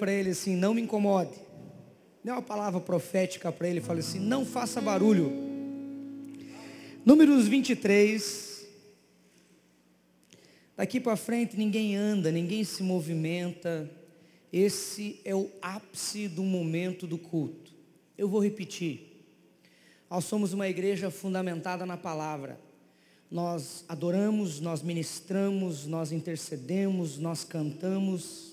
para ele assim: não me incomode. Dê uma palavra profética para ele, fala assim: não faça barulho. Números 23. Daqui para frente ninguém anda, ninguém se movimenta. Esse é o ápice do momento do culto. Eu vou repetir. Nós somos uma igreja fundamentada na palavra. Nós adoramos, nós ministramos, nós intercedemos, nós cantamos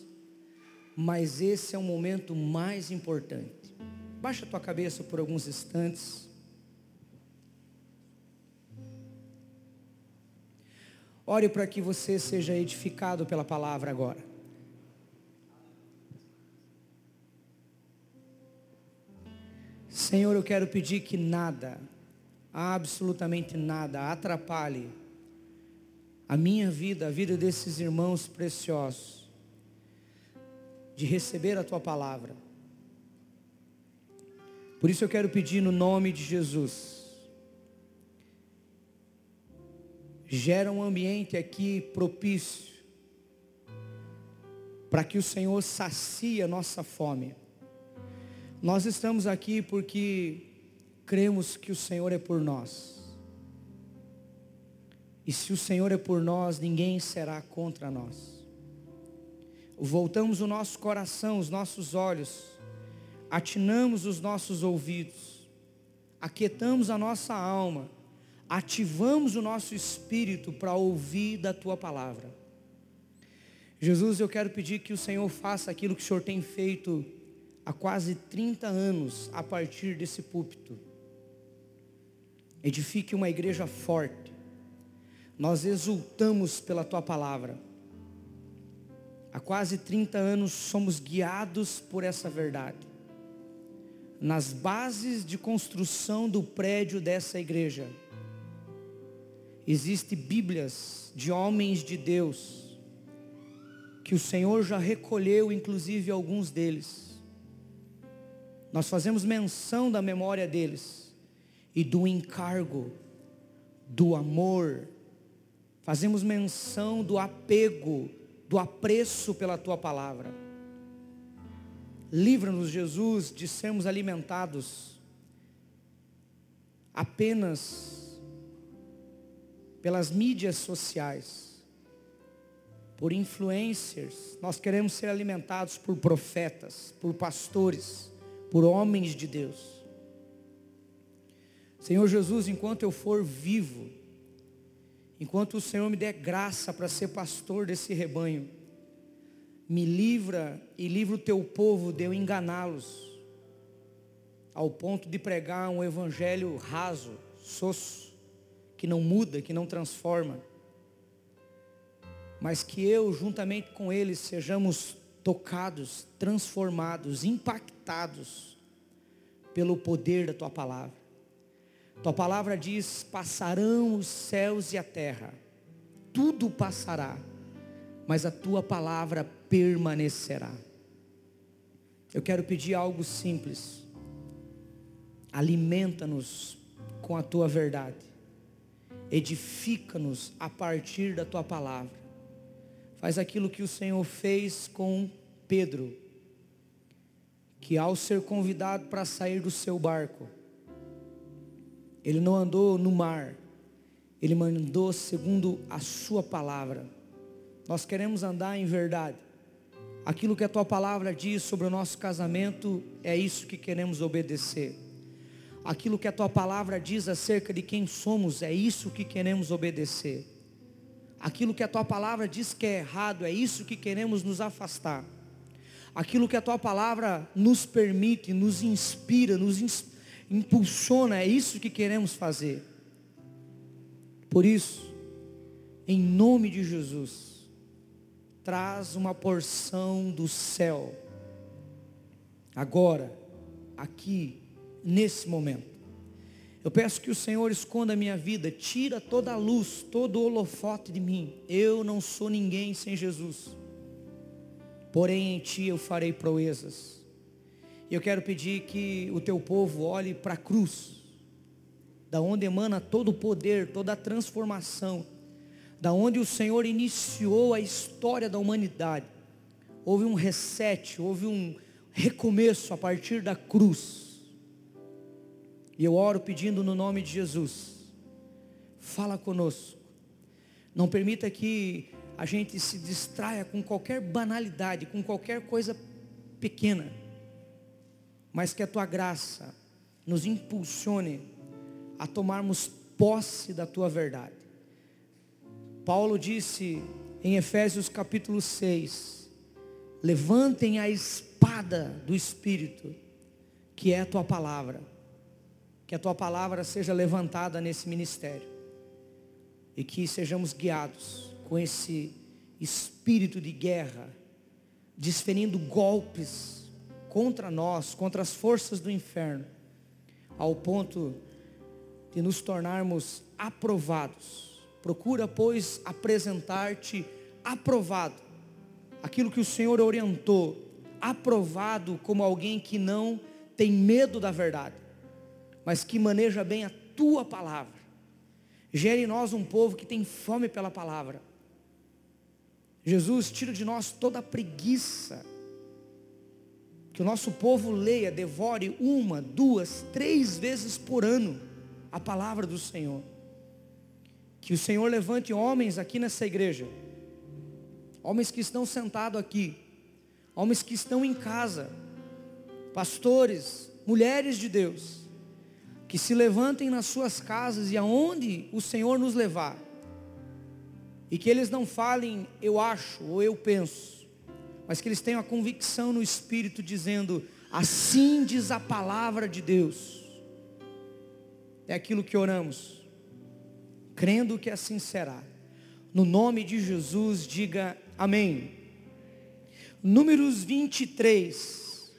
mas esse é o momento mais importante. Baixa tua cabeça por alguns instantes. Ore para que você seja edificado pela palavra agora. Senhor, eu quero pedir que nada, absolutamente nada, atrapalhe a minha vida, a vida desses irmãos preciosos de receber a tua palavra. Por isso eu quero pedir no nome de Jesus. Gera um ambiente aqui propício para que o Senhor sacie a nossa fome. Nós estamos aqui porque cremos que o Senhor é por nós. E se o Senhor é por nós, ninguém será contra nós voltamos o nosso coração, os nossos olhos, atinamos os nossos ouvidos, aquietamos a nossa alma, ativamos o nosso espírito para ouvir da tua palavra. Jesus, eu quero pedir que o Senhor faça aquilo que o Senhor tem feito há quase 30 anos a partir desse púlpito. Edifique uma igreja forte. Nós exultamos pela tua palavra Há quase 30 anos somos guiados por essa verdade. Nas bases de construção do prédio dessa igreja, existem Bíblias de homens de Deus, que o Senhor já recolheu, inclusive alguns deles. Nós fazemos menção da memória deles e do encargo, do amor, fazemos menção do apego do apreço pela tua palavra. Livra-nos, Jesus, de sermos alimentados apenas pelas mídias sociais, por influencers. Nós queremos ser alimentados por profetas, por pastores, por homens de Deus. Senhor Jesus, enquanto eu for vivo, Enquanto o Senhor me der graça para ser pastor desse rebanho, me livra e livra o teu povo de eu enganá-los, ao ponto de pregar um evangelho raso, soço, que não muda, que não transforma, mas que eu, juntamente com eles, sejamos tocados, transformados, impactados pelo poder da tua palavra. Tua palavra diz: passarão os céus e a terra, tudo passará, mas a tua palavra permanecerá. Eu quero pedir algo simples. Alimenta-nos com a tua verdade. Edifica-nos a partir da tua palavra. Faz aquilo que o Senhor fez com Pedro, que ao ser convidado para sair do seu barco, ele não andou no mar, ele mandou segundo a sua palavra. Nós queremos andar em verdade. Aquilo que a tua palavra diz sobre o nosso casamento, é isso que queremos obedecer. Aquilo que a tua palavra diz acerca de quem somos, é isso que queremos obedecer. Aquilo que a tua palavra diz que é errado, é isso que queremos nos afastar. Aquilo que a tua palavra nos permite, nos inspira, nos inspira impulsiona, é isso que queremos fazer. Por isso, em nome de Jesus, traz uma porção do céu, agora, aqui, nesse momento. Eu peço que o Senhor esconda a minha vida, tira toda a luz, todo o holofote de mim. Eu não sou ninguém sem Jesus. Porém em ti eu farei proezas. E eu quero pedir que o teu povo olhe para a cruz, da onde emana todo o poder, toda a transformação, da onde o Senhor iniciou a história da humanidade, houve um reset, houve um recomeço a partir da cruz. E eu oro pedindo no nome de Jesus, fala conosco. Não permita que a gente se distraia com qualquer banalidade, com qualquer coisa pequena, mas que a tua graça nos impulsione a tomarmos posse da tua verdade. Paulo disse em Efésios capítulo 6: Levantem a espada do Espírito, que é a tua palavra. Que a tua palavra seja levantada nesse ministério. E que sejamos guiados com esse espírito de guerra, desferindo golpes contra nós, contra as forças do inferno, ao ponto de nos tornarmos aprovados Procura, pois, apresentar-te aprovado. Aquilo que o Senhor orientou, aprovado como alguém que não tem medo da verdade, mas que maneja bem a tua palavra. Gere em nós um povo que tem fome pela palavra. Jesus, tira de nós toda a preguiça. Que o nosso povo leia, devore uma, duas, três vezes por ano a palavra do Senhor. Que o Senhor levante homens aqui nessa igreja, homens que estão sentados aqui, homens que estão em casa, pastores, mulheres de Deus, que se levantem nas suas casas e aonde o Senhor nos levar, e que eles não falem eu acho ou eu penso, mas que eles tenham a convicção no Espírito dizendo, assim diz a palavra de Deus, é aquilo que oramos crendo que assim será. No nome de Jesus, diga amém. Números 23.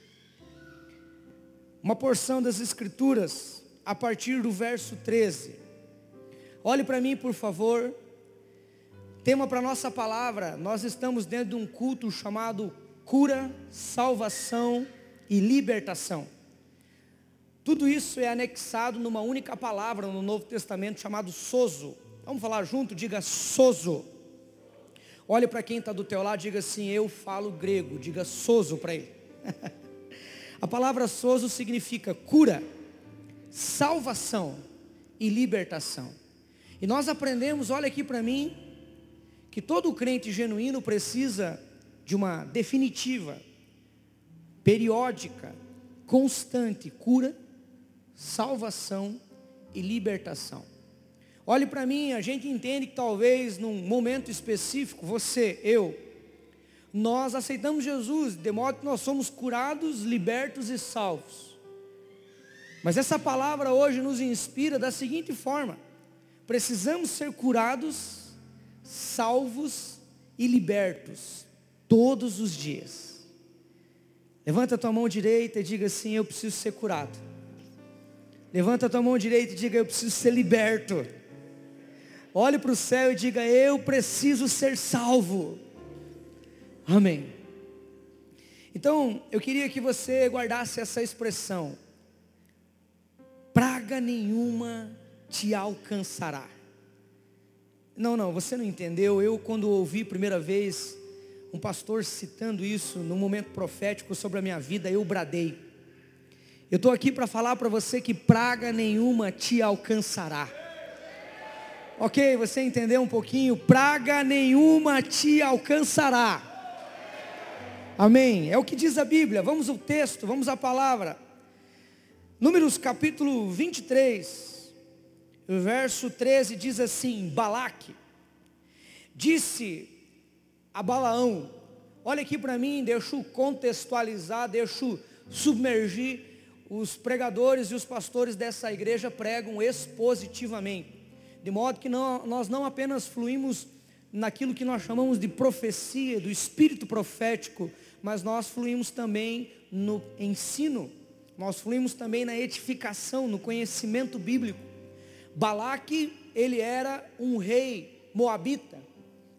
Uma porção das Escrituras, a partir do verso 13. Olhe para mim, por favor. Tema para nossa palavra, nós estamos dentro de um culto chamado cura, salvação e libertação. Tudo isso é anexado numa única palavra no Novo Testamento chamado sozo. Vamos falar junto? Diga sozo. Olhe para quem está do teu lado, diga assim, eu falo grego, diga sozo para ele. A palavra sozo significa cura, salvação e libertação. E nós aprendemos, olha aqui para mim, que todo crente genuíno precisa de uma definitiva, periódica, constante cura, salvação e libertação. Olhe para mim, a gente entende que talvez num momento específico, você, eu, nós aceitamos Jesus, de modo que nós somos curados, libertos e salvos. Mas essa palavra hoje nos inspira da seguinte forma: precisamos ser curados, salvos e libertos todos os dias. Levanta a tua mão direita e diga assim: Eu preciso ser curado. Levanta a tua mão direita e diga: Eu preciso ser liberto. Olhe para o céu e diga: Eu preciso ser salvo. Amém. Então, eu queria que você guardasse essa expressão: Praga nenhuma te alcançará. Não, não, você não entendeu. Eu, quando ouvi primeira vez um pastor citando isso num momento profético sobre a minha vida, eu bradei. Eu estou aqui para falar para você que praga nenhuma te alcançará. Ok, você entendeu um pouquinho? Praga nenhuma te alcançará. Amém. É o que diz a Bíblia. Vamos ao texto, vamos à palavra. Números capítulo 23, verso 13 diz assim: Balaque disse a Balaão: Olha aqui para mim, deixa eu contextualizar, deixa eu submergir. Os pregadores e os pastores dessa igreja pregam expositivamente, de modo que não, nós não apenas fluímos naquilo que nós chamamos de profecia, do espírito profético, mas nós fluímos também no ensino, nós fluímos também na edificação, no conhecimento bíblico. Balaque, ele era um rei moabita,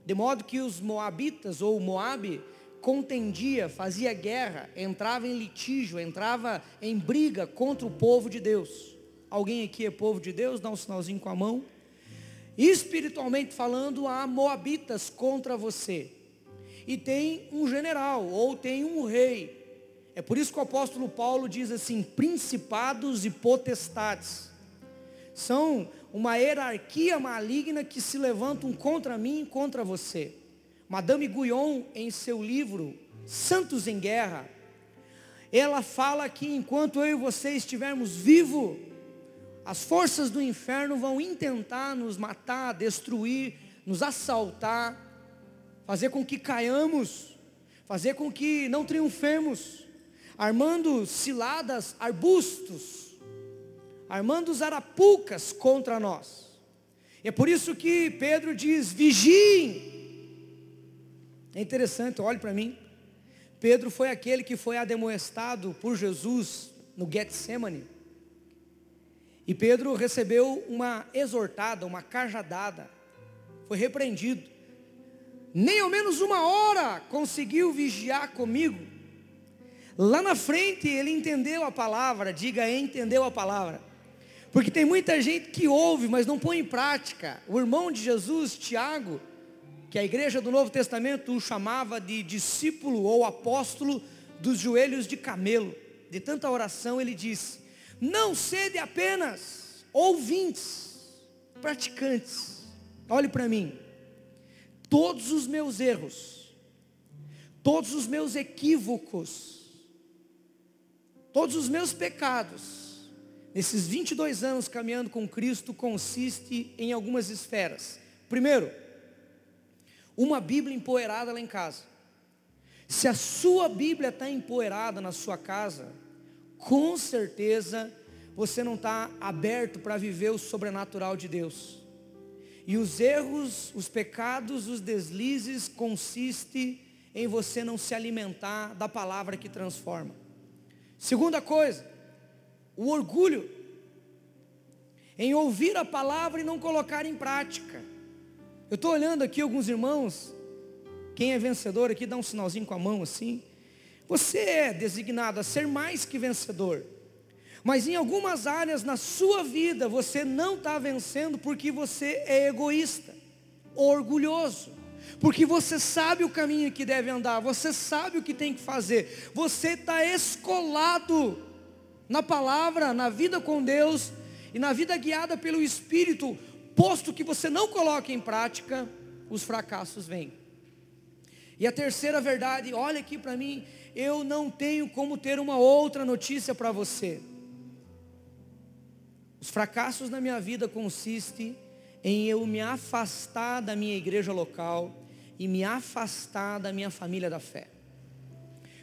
de modo que os moabitas ou Moabe contendia, fazia guerra, entrava em litígio, entrava em briga contra o povo de Deus. Alguém aqui é povo de Deus? Dá um sinalzinho com a mão. Espiritualmente falando, há moabitas contra você. e tem um general ou tem um rei. É por isso que o apóstolo Paulo diz assim: principados e potestades. São uma hierarquia maligna que se levantam contra mim e contra você. Madame Guyon, em seu livro Santos em Guerra, ela fala que enquanto eu e você estivermos vivos, as forças do inferno vão intentar nos matar, destruir, nos assaltar, fazer com que caiamos, fazer com que não triunfemos, armando ciladas, arbustos, armando os arapucas contra nós. É por isso que Pedro diz: vigiem. É interessante, olhe para mim. Pedro foi aquele que foi ademoestado por Jesus no Getsemane. E Pedro recebeu uma exortada, uma cajadada. Foi repreendido. Nem ao menos uma hora conseguiu vigiar comigo. Lá na frente ele entendeu a palavra, diga entendeu a palavra. Porque tem muita gente que ouve, mas não põe em prática. O irmão de Jesus, Tiago, que a igreja do Novo Testamento o chamava de discípulo ou apóstolo dos joelhos de camelo. De tanta oração ele disse: Não sede apenas ouvintes, praticantes. Olhe para mim. Todos os meus erros, todos os meus equívocos, todos os meus pecados, nesses 22 anos caminhando com Cristo, consiste em algumas esferas. Primeiro, uma Bíblia empoeirada lá em casa. Se a sua Bíblia está empoeirada na sua casa, com certeza você não está aberto para viver o sobrenatural de Deus. E os erros, os pecados, os deslizes consiste em você não se alimentar da palavra que transforma. Segunda coisa, o orgulho em ouvir a palavra e não colocar em prática. Eu estou olhando aqui alguns irmãos, quem é vencedor aqui dá um sinalzinho com a mão assim. Você é designado a ser mais que vencedor. Mas em algumas áreas na sua vida você não está vencendo porque você é egoísta, orgulhoso, porque você sabe o caminho que deve andar, você sabe o que tem que fazer, você está escolado na palavra, na vida com Deus e na vida guiada pelo Espírito, posto que você não coloque em prática, os fracassos vêm. E a terceira verdade, olha aqui para mim, eu não tenho como ter uma outra notícia para você. Os fracassos na minha vida consistem em eu me afastar da minha igreja local e me afastar da minha família da fé.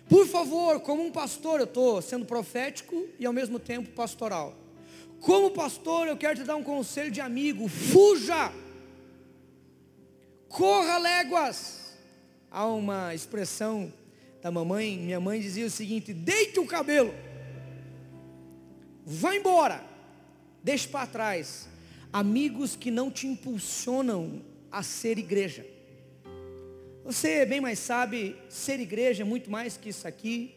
Por favor, como um pastor, eu estou sendo profético e ao mesmo tempo pastoral. Como pastor, eu quero te dar um conselho de amigo: fuja, corra léguas. Há uma expressão da mamãe, minha mãe dizia o seguinte: deite o cabelo, vá embora, deixe para trás amigos que não te impulsionam a ser igreja. Você bem mais sabe, ser igreja é muito mais que isso aqui.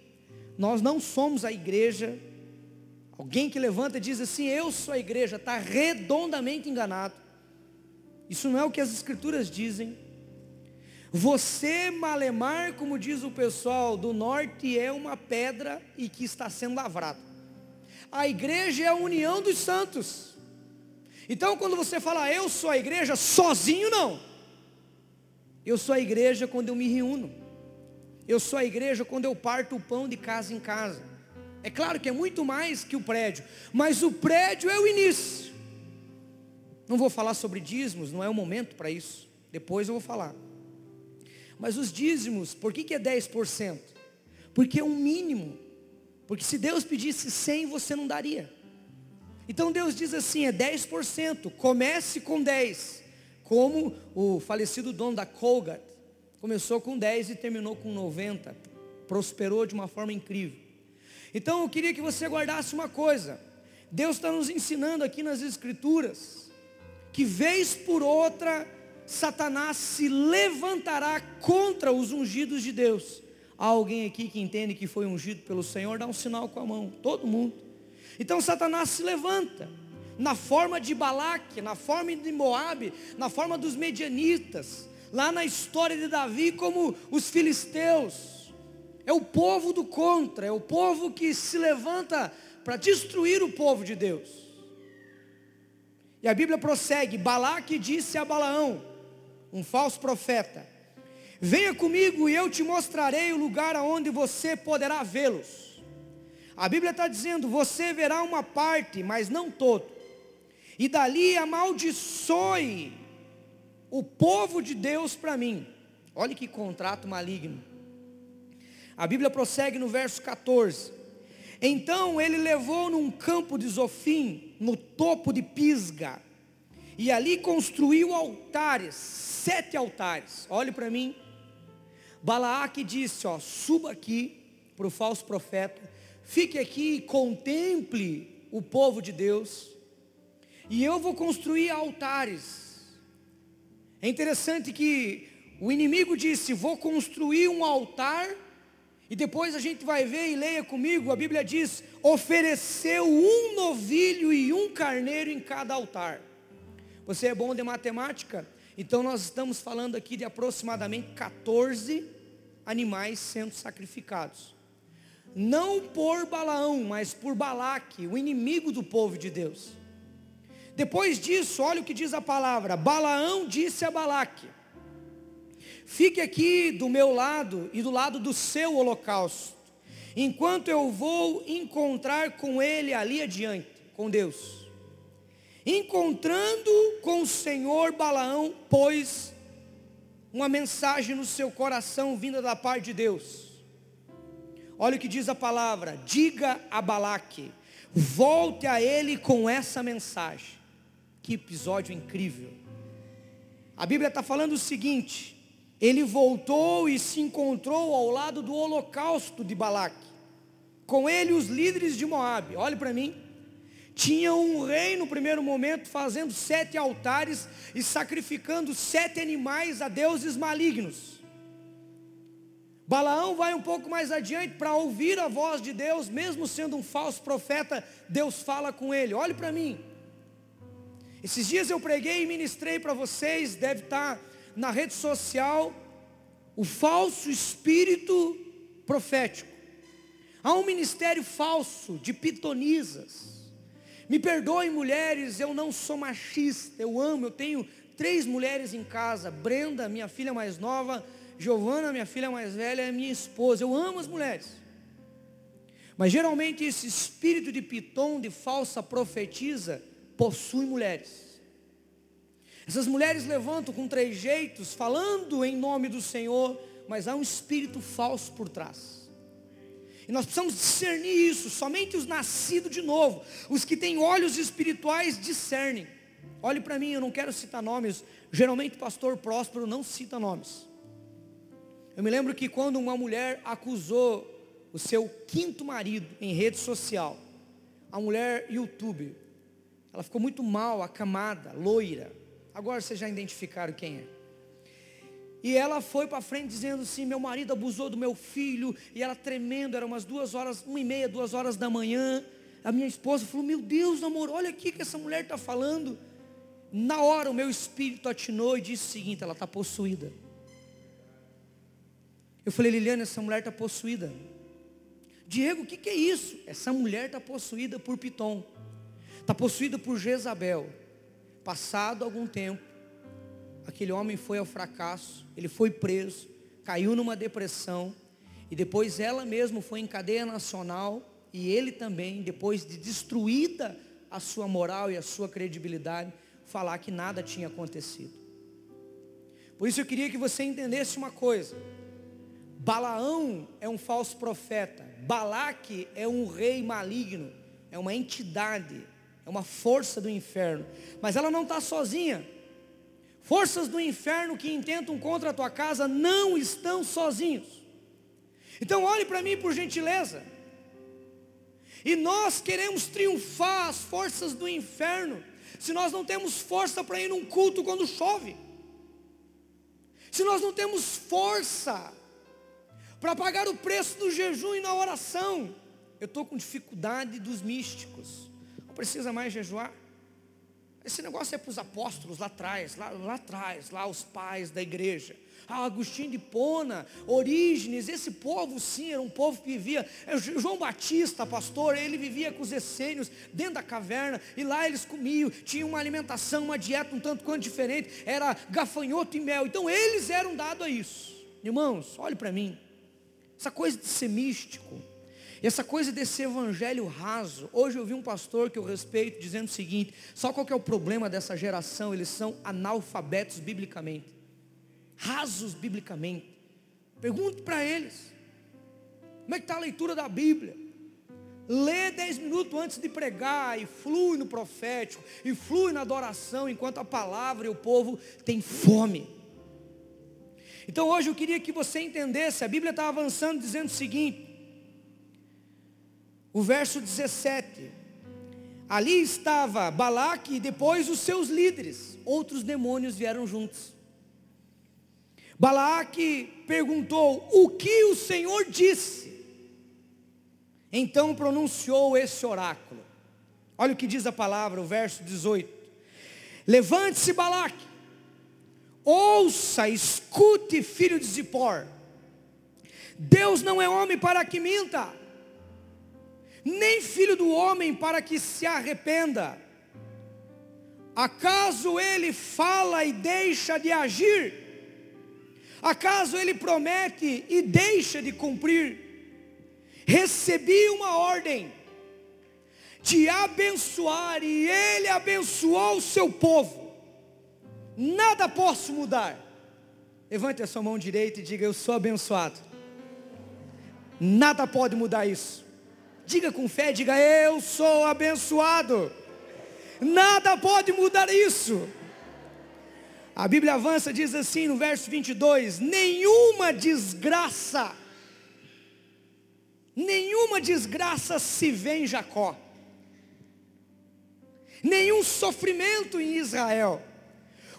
Nós não somos a igreja Alguém que levanta e diz assim, eu sou a igreja, está redondamente enganado. Isso não é o que as escrituras dizem. Você, malemar, como diz o pessoal do norte, é uma pedra e que está sendo lavrada. A igreja é a união dos santos. Então, quando você fala, eu sou a igreja, sozinho não. Eu sou a igreja quando eu me reúno. Eu sou a igreja quando eu parto o pão de casa em casa. É claro que é muito mais que o prédio, mas o prédio é o início. Não vou falar sobre dízimos, não é o momento para isso. Depois eu vou falar. Mas os dízimos, por que, que é 10%? Porque é um mínimo. Porque se Deus pedisse 100, você não daria. Então Deus diz assim, é 10%, comece com 10. Como o falecido dono da Colgate, começou com 10 e terminou com 90. Prosperou de uma forma incrível. Então eu queria que você guardasse uma coisa. Deus está nos ensinando aqui nas Escrituras que vez por outra Satanás se levantará contra os ungidos de Deus. Há alguém aqui que entende que foi ungido pelo Senhor? Dá um sinal com a mão, todo mundo. Então Satanás se levanta na forma de Balaque, na forma de Moabe, na forma dos medianitas, lá na história de Davi como os filisteus. É o povo do contra, é o povo que se levanta para destruir o povo de Deus. E a Bíblia prossegue: Balaque disse a Balaão, um falso profeta: Venha comigo e eu te mostrarei o lugar aonde você poderá vê-los. A Bíblia está dizendo: Você verá uma parte, mas não todo. E dali amaldiçoe o povo de Deus para mim. Olha que contrato maligno. A Bíblia prossegue no verso 14. Então ele levou num campo de Zofim, no topo de Pisga, e ali construiu altares, sete altares. Olhe para mim. Balaaque disse: ó, suba aqui para o falso profeta, fique aqui e contemple o povo de Deus, e eu vou construir altares é interessante que o inimigo disse: Vou construir um altar, e depois a gente vai ver e leia comigo, a Bíblia diz: ofereceu um novilho e um carneiro em cada altar. Você é bom de matemática? Então nós estamos falando aqui de aproximadamente 14 animais sendo sacrificados. Não por Balaão, mas por Balaque, o inimigo do povo de Deus. Depois disso, olha o que diz a palavra: Balaão disse a Balaque: Fique aqui do meu lado e do lado do seu holocausto, enquanto eu vou encontrar com ele ali adiante, com Deus. Encontrando com o Senhor, Balaão pôs uma mensagem no seu coração vinda da parte de Deus. Olha o que diz a palavra: diga a Balaque, volte a ele com essa mensagem. Que episódio incrível. A Bíblia está falando o seguinte: ele voltou e se encontrou ao lado do holocausto de Balaque. Com ele os líderes de Moabe. Olhe para mim. Tinha um rei no primeiro momento fazendo sete altares e sacrificando sete animais a deuses malignos. Balaão vai um pouco mais adiante para ouvir a voz de Deus, mesmo sendo um falso profeta, Deus fala com ele. Olhe para mim. Esses dias eu preguei e ministrei para vocês, deve estar tá na rede social, o falso espírito profético. Há um ministério falso de pitonisas. Me perdoem, mulheres, eu não sou machista, eu amo, eu tenho três mulheres em casa: Brenda, minha filha mais nova, Giovana, minha filha mais velha, minha esposa. Eu amo as mulheres. Mas geralmente esse espírito de piton, de falsa profetisa, possui mulheres. Essas mulheres levantam com trejeitos, falando em nome do Senhor, mas há um espírito falso por trás. E nós precisamos discernir isso. Somente os nascidos de novo, os que têm olhos espirituais, discernem. Olhe para mim, eu não quero citar nomes. Geralmente, pastor próspero não cita nomes. Eu me lembro que quando uma mulher acusou o seu quinto marido em rede social, a mulher youtuber, ela ficou muito mal, acamada, loira. Agora vocês já identificaram quem é. E ela foi para frente dizendo assim: meu marido abusou do meu filho. E ela tremendo, eram umas duas horas, uma e meia, duas horas da manhã. A minha esposa falou: Meu Deus, amor, olha aqui que essa mulher está falando. Na hora o meu espírito atinou e disse o seguinte: ela está possuída. Eu falei, Liliana, essa mulher está possuída. Diego, o que, que é isso? Essa mulher está possuída por Piton está possuído por Jezabel. Passado algum tempo, aquele homem foi ao fracasso, ele foi preso, caiu numa depressão, e depois ela mesma foi em cadeia nacional, e ele também, depois de destruída a sua moral e a sua credibilidade, falar que nada tinha acontecido. Por isso eu queria que você entendesse uma coisa. Balaão é um falso profeta, Balaque é um rei maligno, é uma entidade, uma força do inferno. Mas ela não está sozinha. Forças do inferno que intentam contra a tua casa não estão sozinhos. Então olhe para mim por gentileza. E nós queremos triunfar as forças do inferno, se nós não temos força para ir num culto quando chove. Se nós não temos força para pagar o preço do jejum e na oração. Eu estou com dificuldade dos místicos. Não precisa mais jejuar. Esse negócio é para os apóstolos lá atrás, lá, lá atrás, lá os pais da igreja. Ah, Agostinho de Pona, Orígenes, esse povo sim, era um povo que vivia. É, João Batista, pastor, ele vivia com os essênios dentro da caverna, e lá eles comiam, tinham uma alimentação, uma dieta um tanto quanto diferente, era gafanhoto e mel. Então eles eram dados a isso. Irmãos, olhe para mim. Essa coisa de ser místico, e essa coisa desse evangelho raso, hoje eu vi um pastor que eu respeito dizendo o seguinte: só qual que é o problema dessa geração? Eles são analfabetos biblicamente, rasos biblicamente. Pergunte para eles: como é que está a leitura da Bíblia? Lê dez minutos antes de pregar e flui no profético, e flui na adoração, enquanto a palavra e o povo tem fome. Então hoje eu queria que você entendesse, a Bíblia está avançando dizendo o seguinte: o verso 17. Ali estava Balaque e depois os seus líderes. Outros demônios vieram juntos. Balaque perguntou: O que o Senhor disse? Então pronunciou esse oráculo. Olha o que diz a palavra, o verso 18. Levante-se, Balaque. Ouça, escute, filho de Zippor. Deus não é homem para que minta nem filho do homem para que se arrependa. Acaso ele fala e deixa de agir? Acaso ele promete e deixa de cumprir? Recebi uma ordem de abençoar e ele abençoou o seu povo. Nada posso mudar. Levante a sua mão direita e diga: Eu sou abençoado. Nada pode mudar isso. Diga com fé, diga eu sou abençoado. Nada pode mudar isso. A Bíblia avança, diz assim no verso 22: nenhuma desgraça, nenhuma desgraça se vê em Jacó, nenhum sofrimento em Israel.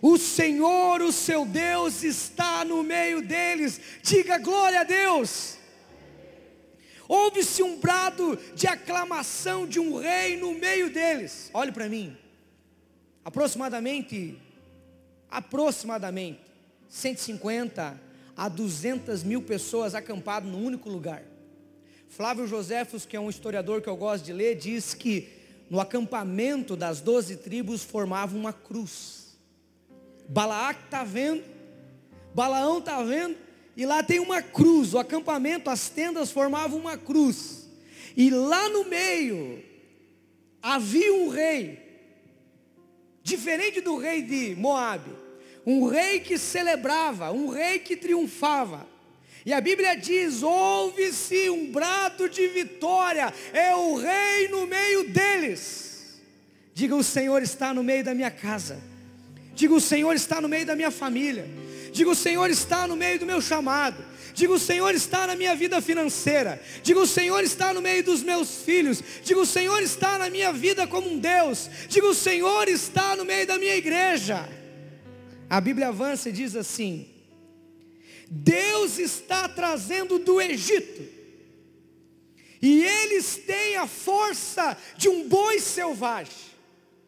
O Senhor, o seu Deus, está no meio deles. Diga glória a Deus. Houve-se um brado de aclamação de um rei no meio deles. Olhe para mim. Aproximadamente, aproximadamente, 150 a 200 mil pessoas acampadas num único lugar. Flávio Joséfos, que é um historiador que eu gosto de ler, diz que no acampamento das doze tribos formava uma cruz. Balaak está vendo, Balaão está vendo, e lá tem uma cruz, o acampamento, as tendas formavam uma cruz. E lá no meio havia um rei, diferente do rei de Moabe, um rei que celebrava, um rei que triunfava. E a Bíblia diz: ouve-se um brado de vitória, é o rei no meio deles. Diga: o Senhor está no meio da minha casa. Diga: o Senhor está no meio da minha família. Diga: o Senhor está no meio do meu chamado. Diga: o Senhor está na minha vida financeira. Diga: o Senhor está no meio dos meus filhos. Diga: o Senhor está na minha vida como um Deus. Diga: o Senhor está no meio da minha igreja. A Bíblia avança e diz assim: Deus está trazendo do Egito, e eles têm a força de um boi selvagem.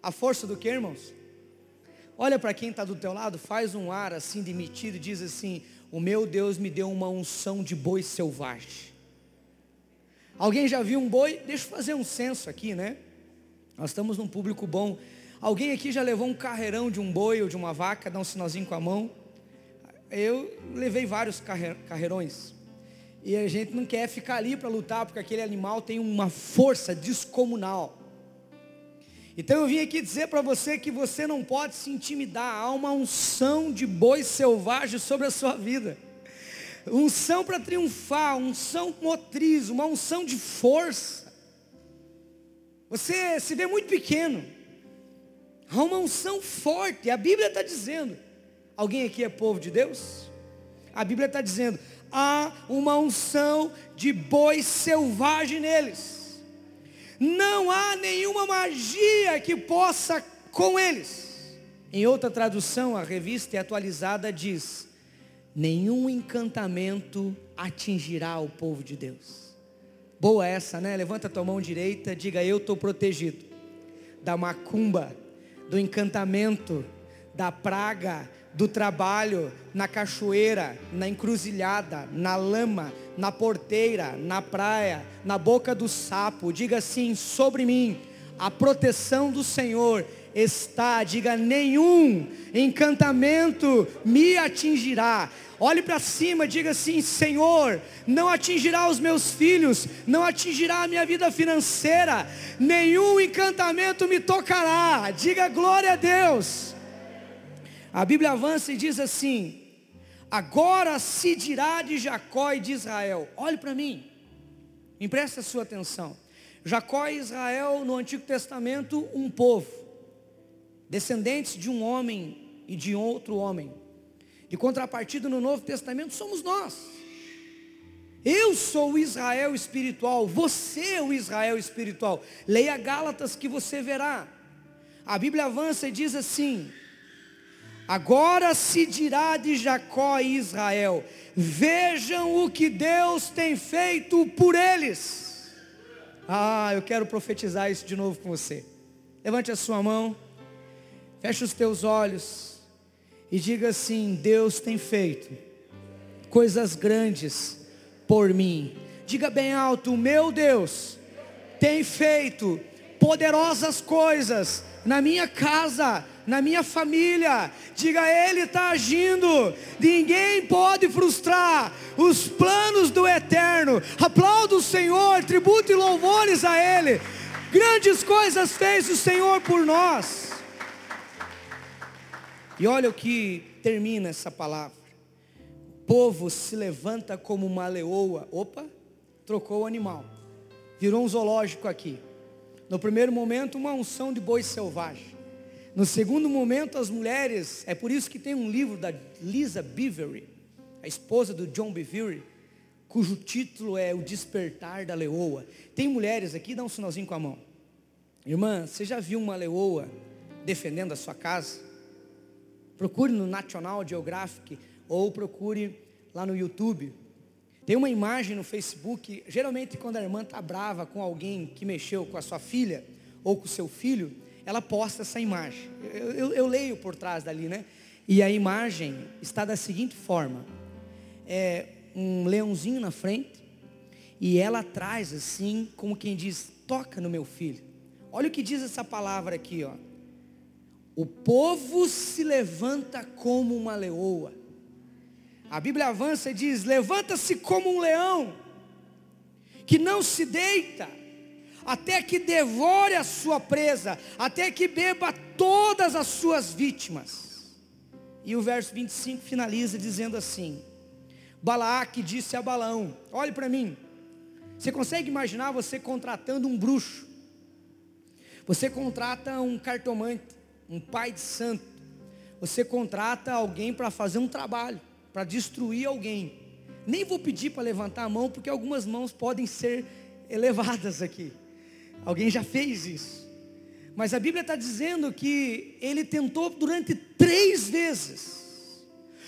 A força do que, irmãos? Olha para quem está do teu lado, faz um ar assim demitido e diz assim: O meu Deus me deu uma unção de boi selvagem. Alguém já viu um boi? Deixa eu fazer um censo aqui, né? Nós estamos num público bom. Alguém aqui já levou um carreirão de um boi ou de uma vaca, dá um sinalzinho com a mão? Eu levei vários carreirões. E a gente não quer ficar ali para lutar, porque aquele animal tem uma força descomunal. Então eu vim aqui dizer para você que você não pode se intimidar, há uma unção de boi selvagem sobre a sua vida. Unção para triunfar, unção motriz, uma unção de força. Você se vê muito pequeno. Há uma unção forte, a Bíblia está dizendo. Alguém aqui é povo de Deus? A Bíblia está dizendo, há uma unção de boi selvagem neles não há nenhuma magia que possa com eles. Em outra tradução, a revista atualizada diz: nenhum encantamento atingirá o povo de Deus. Boa essa, né? Levanta tua mão direita, diga eu estou protegido da macumba, do encantamento, da praga, do trabalho, na cachoeira, na encruzilhada, na lama, na porteira, na praia, na boca do sapo. Diga assim: sobre mim, a proteção do Senhor está. Diga: nenhum encantamento me atingirá. Olhe para cima, diga assim: Senhor, não atingirá os meus filhos, não atingirá a minha vida financeira, nenhum encantamento me tocará. Diga glória a Deus. A Bíblia avança e diz assim: Agora se dirá de Jacó e de Israel. Olhe para mim, empreste a sua atenção. Jacó e Israel no Antigo Testamento, um povo, descendentes de um homem e de outro homem. De contrapartida no Novo Testamento somos nós. Eu sou o Israel espiritual, você é o Israel espiritual. Leia Gálatas que você verá. A Bíblia avança e diz assim: Agora se dirá de Jacó e Israel: Vejam o que Deus tem feito por eles. Ah, eu quero profetizar isso de novo com você. Levante a sua mão, feche os teus olhos e diga assim: Deus tem feito coisas grandes por mim. Diga bem alto: meu Deus tem feito poderosas coisas na minha casa na minha família. Diga, Ele está agindo. Ninguém pode frustrar os planos do eterno. Aplauda o Senhor, tributo e louvores a Ele. Grandes coisas fez o Senhor por nós. E olha o que termina essa palavra. O povo se levanta como uma leoa. Opa, trocou o animal. Virou um zoológico aqui. No primeiro momento, uma unção de boi selvagem. No segundo momento, as mulheres, é por isso que tem um livro da Lisa Bevery, a esposa do John Bevery, cujo título é O Despertar da Leoa. Tem mulheres aqui, dá um sinalzinho com a mão. Irmã, você já viu uma leoa defendendo a sua casa? Procure no National Geographic ou procure lá no YouTube. Tem uma imagem no Facebook, geralmente quando a irmã está brava com alguém que mexeu com a sua filha ou com o seu filho, ela posta essa imagem. Eu, eu, eu, leio por trás dali, né? E a imagem está da seguinte forma: é um leãozinho na frente, e ela traz assim, como quem diz, toca no meu filho. Olha o que diz essa palavra aqui, ó. O povo se levanta como uma leoa. A Bíblia avança e diz: levanta-se como um leão, que não se deita até que devore a sua presa, até que beba todas as suas vítimas. E o verso 25 finaliza dizendo assim: Balaque disse a Balaão: Olhe para mim, você consegue imaginar você contratando um bruxo? Você contrata um cartomante, um pai de santo. Você contrata alguém para fazer um trabalho, para destruir alguém. Nem vou pedir para levantar a mão, porque algumas mãos podem ser elevadas aqui. Alguém já fez isso. Mas a Bíblia está dizendo que ele tentou durante três vezes.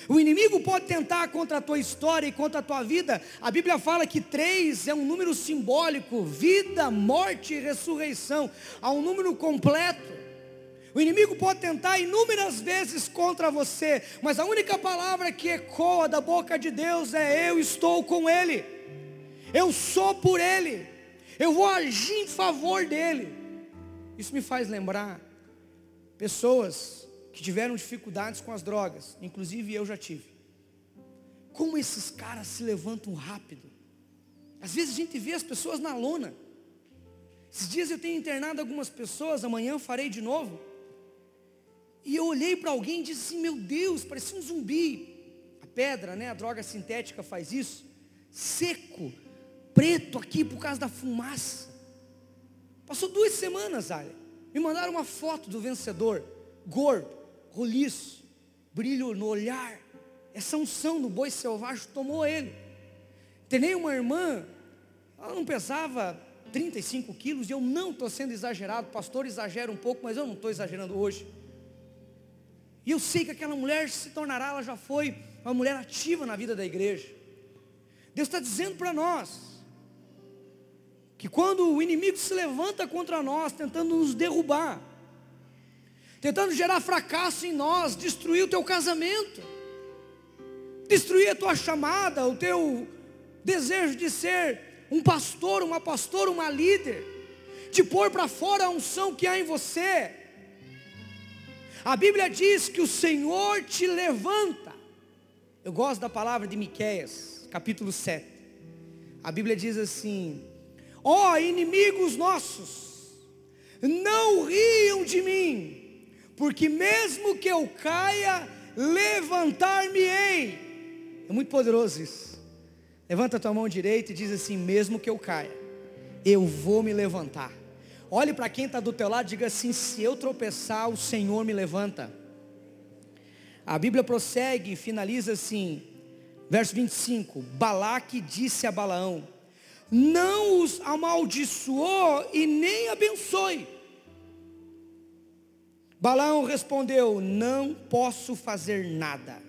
O inimigo pode tentar contra a tua história e contra a tua vida. A Bíblia fala que três é um número simbólico: vida, morte e ressurreição. Há um número completo. O inimigo pode tentar inúmeras vezes contra você, mas a única palavra que ecoa da boca de Deus é: Eu estou com Ele, eu sou por Ele. Eu vou agir em favor dele. Isso me faz lembrar pessoas que tiveram dificuldades com as drogas, inclusive eu já tive. Como esses caras se levantam rápido. Às vezes a gente vê as pessoas na lona. Esses dias eu tenho internado algumas pessoas, amanhã farei de novo. E eu olhei para alguém e disse assim: Meu Deus, parecia um zumbi. A pedra, né, a droga sintética faz isso. Seco, preto aqui por causa da fumaça. Passou duas semanas, olha. Me mandaram uma foto do vencedor, gordo, roliço, brilho no olhar. Essa unção do boi selvagem tomou ele. Tenei uma irmã, ela não pesava 35 quilos, e eu não estou sendo exagerado, pastor exagera um pouco, mas eu não estou exagerando hoje. E eu sei que aquela mulher se tornará, ela já foi uma mulher ativa na vida da igreja. Deus está dizendo para nós, que quando o inimigo se levanta contra nós, tentando nos derrubar, tentando gerar fracasso em nós, destruir o teu casamento, destruir a tua chamada, o teu desejo de ser um pastor, uma pastora, uma líder, de pôr para fora a unção que há em você. A Bíblia diz que o Senhor te levanta. Eu gosto da palavra de Miqueias, capítulo 7. A Bíblia diz assim: Ó inimigos nossos, não riam de mim, porque mesmo que eu caia, levantar-me-ei. É muito poderoso isso. Levanta a tua mão direita e diz assim: mesmo que eu caia, eu vou me levantar. Olhe para quem está do teu lado e diga assim: se eu tropeçar, o Senhor me levanta. A Bíblia prossegue e finaliza assim, verso 25: Balaque disse a Balaão: Não os amaldiçoou e nem abençoe Balaão respondeu: Não posso fazer nada.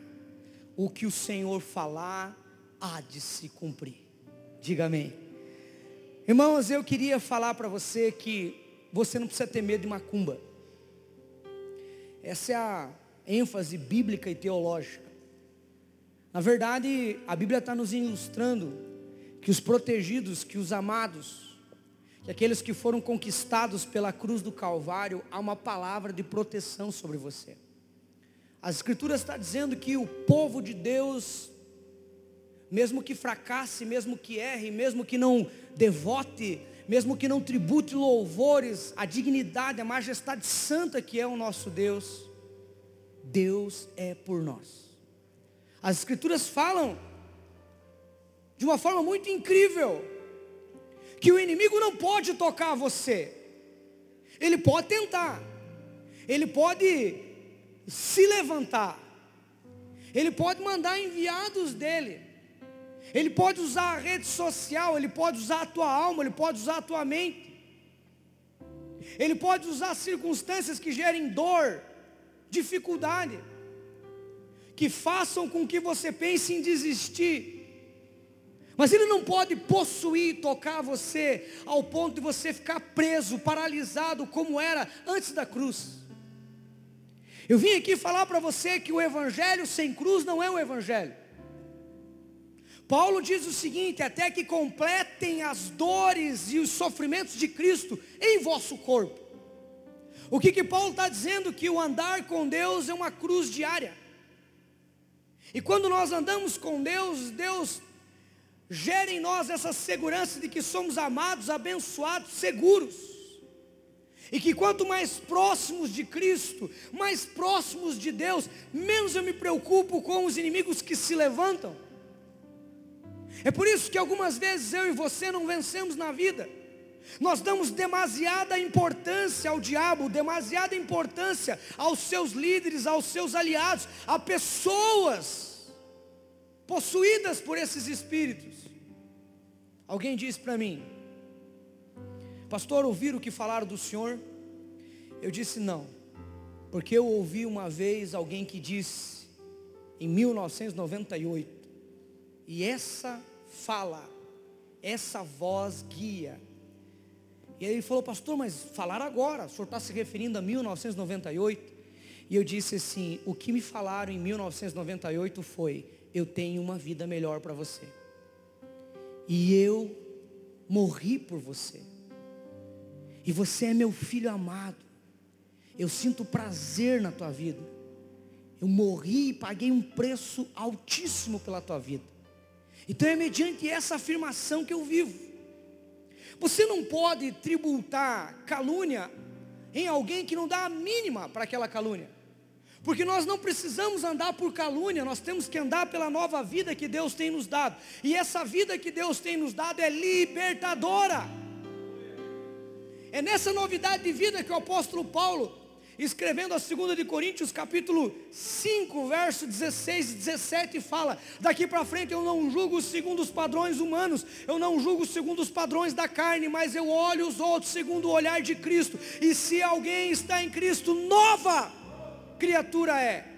O que o Senhor falar há de se cumprir. Diga amém. Irmãos, eu queria falar para você que você não precisa ter medo de macumba. Essa é a ênfase bíblica e teológica. Na verdade, a Bíblia está nos ilustrando que os protegidos, que os amados, que aqueles que foram conquistados pela cruz do Calvário, há uma palavra de proteção sobre você. As Escrituras está dizendo que o povo de Deus, mesmo que fracasse, mesmo que erre, mesmo que não devote, mesmo que não tribute louvores, a dignidade, a majestade santa que é o nosso Deus, Deus é por nós. As Escrituras falam de uma forma muito incrível que o inimigo não pode tocar você. Ele pode tentar. Ele pode se levantar. Ele pode mandar enviados dele. Ele pode usar a rede social, ele pode usar a tua alma, ele pode usar a tua mente. Ele pode usar circunstâncias que gerem dor, dificuldade, que façam com que você pense em desistir. Mas ele não pode possuir, tocar você ao ponto de você ficar preso, paralisado como era antes da cruz. Eu vim aqui falar para você que o evangelho sem cruz não é um evangelho. Paulo diz o seguinte: até que completem as dores e os sofrimentos de Cristo em vosso corpo. O que que Paulo está dizendo? Que o andar com Deus é uma cruz diária. E quando nós andamos com Deus, Deus gere em nós essa segurança de que somos amados, abençoados, seguros. E que quanto mais próximos de Cristo, mais próximos de Deus, menos eu me preocupo com os inimigos que se levantam. É por isso que algumas vezes eu e você não vencemos na vida. Nós damos demasiada importância ao diabo, demasiada importância aos seus líderes, aos seus aliados, a pessoas possuídas por esses espíritos. Alguém disse para mim, pastor, ouviram o que falaram do senhor? Eu disse não, porque eu ouvi uma vez alguém que disse, em 1998, e essa fala, essa voz guia. E aí ele falou, pastor, mas falar agora, o senhor está se referindo a 1998? E eu disse assim: o que me falaram em 1998 foi: eu tenho uma vida melhor para você. E eu morri por você. E você é meu filho amado. Eu sinto prazer na tua vida. Eu morri e paguei um preço altíssimo pela tua vida. Então é mediante essa afirmação que eu vivo. Você não pode tributar calúnia em alguém que não dá a mínima para aquela calúnia. Porque nós não precisamos andar por calúnia, nós temos que andar pela nova vida que Deus tem nos dado. E essa vida que Deus tem nos dado é libertadora. É nessa novidade de vida que o apóstolo Paulo, escrevendo a 2 de Coríntios, capítulo 5, verso 16 e 17, fala: Daqui para frente eu não julgo segundo os padrões humanos, eu não julgo segundo os padrões da carne, mas eu olho os outros segundo o olhar de Cristo. E se alguém está em Cristo, nova criatura é?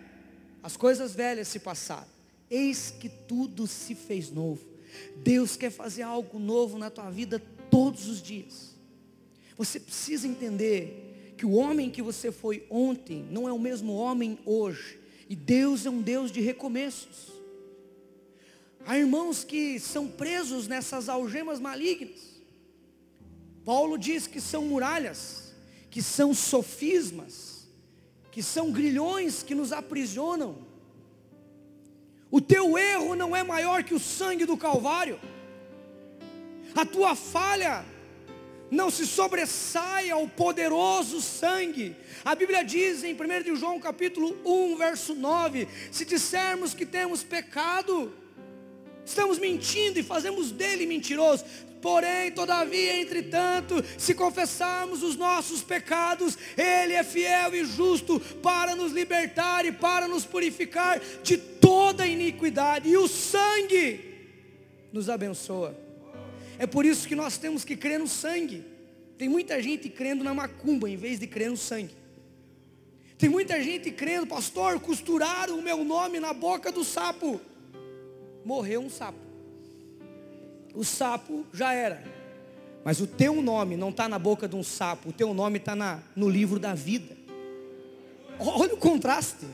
As coisas velhas se passaram, eis que tudo se fez novo. Deus quer fazer algo novo na tua vida todos os dias. Você precisa entender que o homem que você foi ontem não é o mesmo homem hoje. E Deus é um Deus de recomeços. Há irmãos que são presos nessas algemas malignas. Paulo diz que são muralhas, que são sofismas, que são grilhões que nos aprisionam. O teu erro não é maior que o sangue do Calvário. A tua falha não se sobressaia ao poderoso sangue. A Bíblia diz em 1 João capítulo 1, verso 9: se dissermos que temos pecado, estamos mentindo e fazemos dele mentiroso. Porém, todavia, entretanto, se confessarmos os nossos pecados, Ele é fiel e justo para nos libertar e para nos purificar de toda iniquidade, e o sangue nos abençoa. É por isso que nós temos que crer no sangue. Tem muita gente crendo na macumba em vez de crer no sangue. Tem muita gente crendo, pastor, costuraram o meu nome na boca do sapo. Morreu um sapo. O sapo já era. Mas o teu nome não está na boca de um sapo, o teu nome está no livro da vida. Olha o contraste.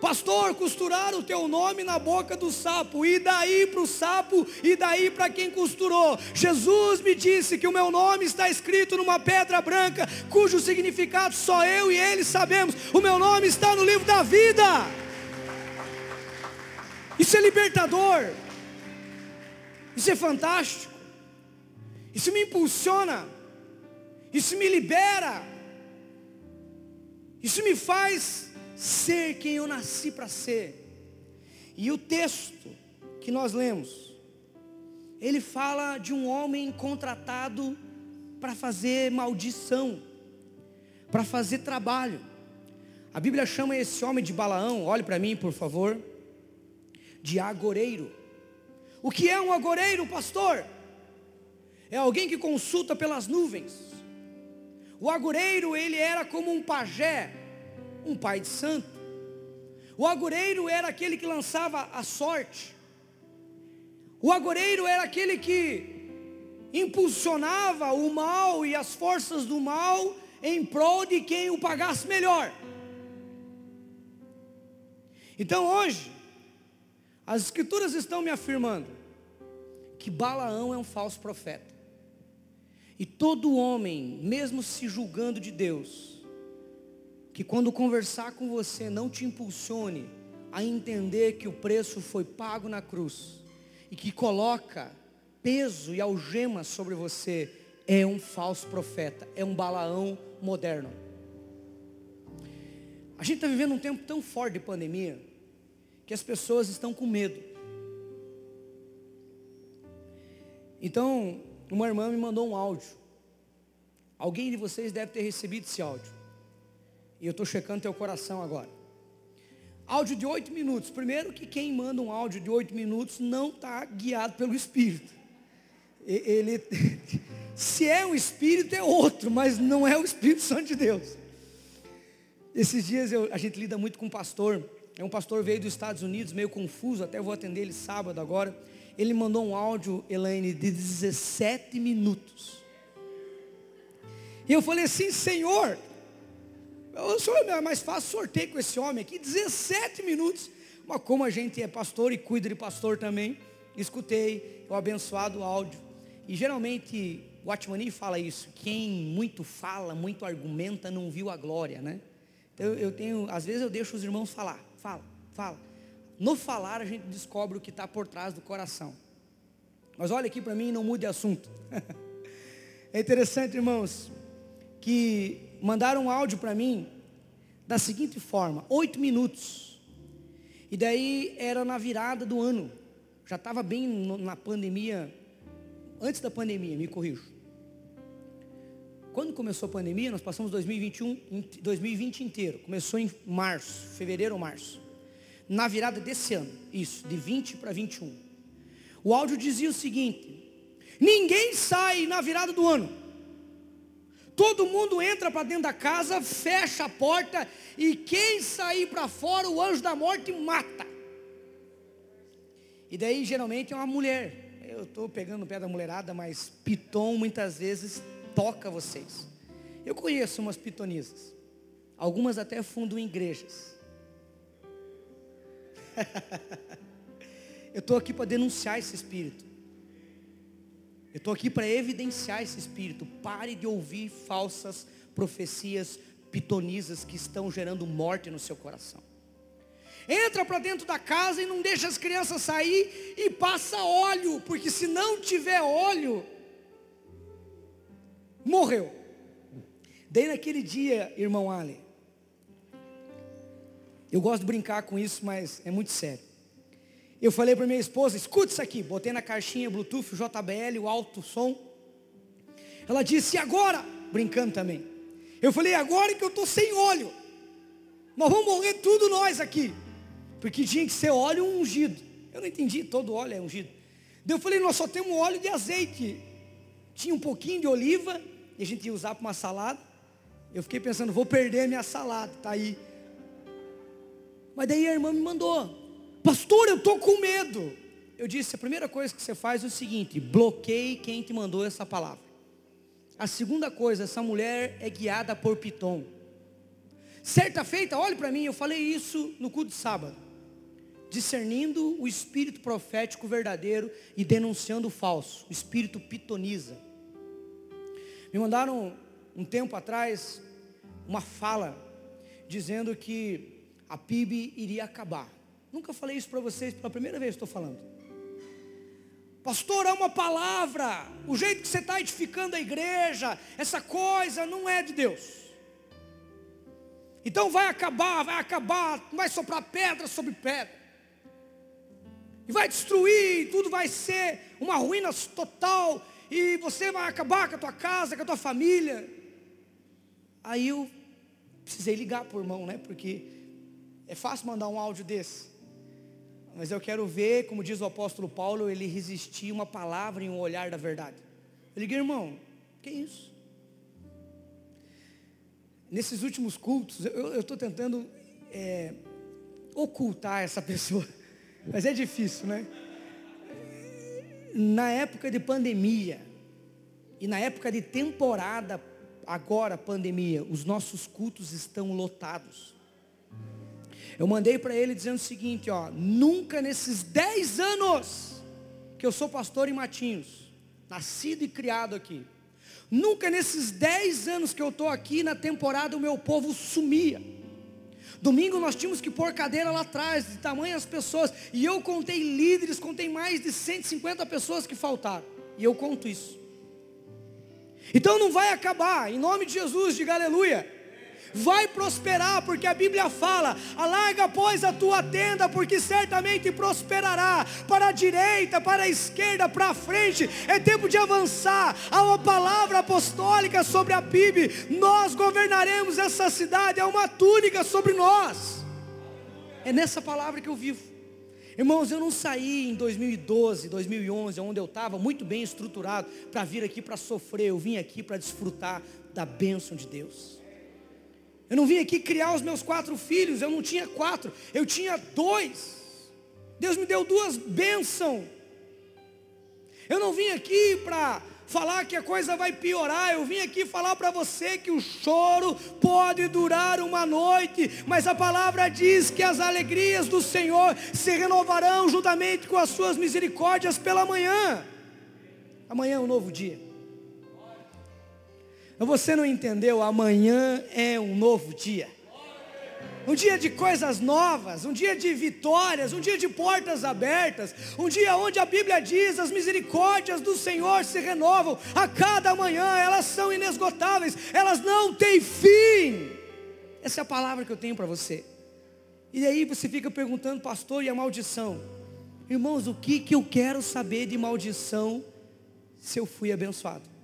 Pastor, costurar o teu nome na boca do sapo, e daí para o sapo, e daí para quem costurou. Jesus me disse que o meu nome está escrito numa pedra branca, cujo significado só eu e ele sabemos. O meu nome está no livro da vida. Isso é libertador, isso é fantástico, isso me impulsiona, isso me libera, isso me faz ser quem eu nasci para ser. E o texto que nós lemos, ele fala de um homem contratado para fazer maldição, para fazer trabalho. A Bíblia chama esse homem de Balaão, olhe para mim, por favor, de agoreiro. O que é um agoreiro, pastor? É alguém que consulta pelas nuvens. O agoreiro, ele era como um pajé, um pai de santo. O agoreiro era aquele que lançava a sorte. O agoreiro era aquele que impulsionava o mal e as forças do mal em prol de quem o pagasse melhor. Então hoje, as escrituras estão me afirmando que Balaão é um falso profeta. E todo homem, mesmo se julgando de Deus, que quando conversar com você não te impulsione a entender que o preço foi pago na cruz e que coloca peso e algemas sobre você, é um falso profeta, é um balaão moderno. A gente está vivendo um tempo tão forte de pandemia que as pessoas estão com medo. Então, uma irmã me mandou um áudio. Alguém de vocês deve ter recebido esse áudio. E eu estou checando teu coração agora. Áudio de oito minutos. Primeiro que quem manda um áudio de oito minutos não está guiado pelo Espírito. Ele, se é um Espírito é outro, mas não é o Espírito Santo de Deus. Esses dias eu, a gente lida muito com pastor. É um pastor veio dos Estados Unidos, meio confuso, até vou atender ele sábado agora. Ele mandou um áudio, Elaine, de 17 minutos. E eu falei assim, Senhor, o senhor é mais fácil sorteio com esse homem aqui, 17 minutos. Mas como a gente é pastor e cuida de pastor também, escutei o abençoado áudio. E geralmente o Atmani fala isso, quem muito fala, muito argumenta, não viu a glória, né? Então eu tenho, às vezes eu deixo os irmãos falar, fala, fala. No falar a gente descobre o que está por trás do coração. Mas olha aqui para mim e não mude assunto. é interessante, irmãos, que mandaram um áudio para mim da seguinte forma: oito minutos. E daí era na virada do ano. Já estava bem na pandemia, antes da pandemia, me corrijo. Quando começou a pandemia, nós passamos 2021, 2020 inteiro. Começou em março, fevereiro ou março. Na virada desse ano, isso, de 20 para 21. O áudio dizia o seguinte: Ninguém sai na virada do ano. Todo mundo entra para dentro da casa, fecha a porta e quem sair para fora, o anjo da morte mata. E daí geralmente é uma mulher. Eu estou pegando o pé da mulherada, mas Piton muitas vezes toca vocês. Eu conheço umas pitonisas. Algumas até fundam igrejas. Eu estou aqui para denunciar esse espírito. Eu estou aqui para evidenciar esse espírito. Pare de ouvir falsas profecias pitonisas que estão gerando morte no seu coração. Entra para dentro da casa e não deixa as crianças sair e passa óleo, porque se não tiver óleo, morreu. Daí naquele dia, irmão Ali, eu gosto de brincar com isso, mas é muito sério. Eu falei para minha esposa, escuta isso aqui, botei na caixinha Bluetooth, JBL, o alto som. Ela disse, e agora? Brincando também. Eu falei, agora que eu estou sem óleo. Nós vamos morrer tudo nós aqui. Porque tinha que ser óleo ungido. Eu não entendi, todo óleo é ungido. Daí eu falei, nós só temos óleo de azeite. Tinha um pouquinho de oliva, e a gente ia usar para uma salada. Eu fiquei pensando, vou perder a minha salada, tá aí. Mas daí a irmã me mandou, pastor, eu estou com medo. Eu disse, a primeira coisa que você faz é o seguinte, bloqueie quem te mandou essa palavra. A segunda coisa, essa mulher é guiada por Piton. Certa feita, olhe para mim, eu falei isso no culto de sábado. Discernindo o espírito profético verdadeiro e denunciando o falso. O espírito pitoniza. Me mandaram um tempo atrás uma fala dizendo que a PIB iria acabar. Nunca falei isso para vocês, pela primeira vez estou falando. Pastor, é uma palavra. O jeito que você está edificando a igreja, essa coisa não é de Deus. Então vai acabar, vai acabar, vai soprar pedra sobre pedra. E vai destruir, tudo vai ser uma ruína total. E você vai acabar com a tua casa, com a tua família. Aí eu precisei ligar por irmão, né? Porque é fácil mandar um áudio desse. Mas eu quero ver, como diz o apóstolo Paulo, ele resistir uma palavra e um olhar da verdade. Eu liguei, irmão, que isso? Nesses últimos cultos, eu estou tentando é, ocultar essa pessoa, mas é difícil, né? Na época de pandemia, e na época de temporada, agora pandemia, os nossos cultos estão lotados. Eu mandei para ele dizendo o seguinte, ó, nunca nesses 10 anos que eu sou pastor em Matinhos, nascido e criado aqui, nunca nesses 10 anos que eu estou aqui na temporada o meu povo sumia. Domingo nós tínhamos que pôr cadeira lá atrás, de tamanhas pessoas, e eu contei líderes, contei mais de 150 pessoas que faltaram, e eu conto isso. Então não vai acabar, em nome de Jesus, diga aleluia vai prosperar, porque a Bíblia fala: alarga, pois, a tua tenda, porque certamente prosperará, para a direita, para a esquerda, para a frente, é tempo de avançar. Há uma palavra apostólica sobre a PIB, nós governaremos essa cidade, é uma túnica sobre nós. É nessa palavra que eu vivo. Irmãos, eu não saí em 2012, 2011, onde eu estava muito bem estruturado para vir aqui para sofrer, eu vim aqui para desfrutar da bênção de Deus. Eu não vim aqui criar os meus quatro filhos, eu não tinha quatro, eu tinha dois. Deus me deu duas bênçãos. Eu não vim aqui para falar que a coisa vai piorar, eu vim aqui falar para você que o choro pode durar uma noite, mas a palavra diz que as alegrias do Senhor se renovarão juntamente com as suas misericórdias pela manhã. Amanhã é um novo dia. Você não entendeu? Amanhã é um novo dia. Um dia de coisas novas, um dia de vitórias, um dia de portas abertas, um dia onde a Bíblia diz as misericórdias do Senhor se renovam a cada manhã, elas são inesgotáveis, elas não têm fim. Essa é a palavra que eu tenho para você. E aí você fica perguntando, pastor, e a maldição? Irmãos, o que, que eu quero saber de maldição se eu fui abençoado?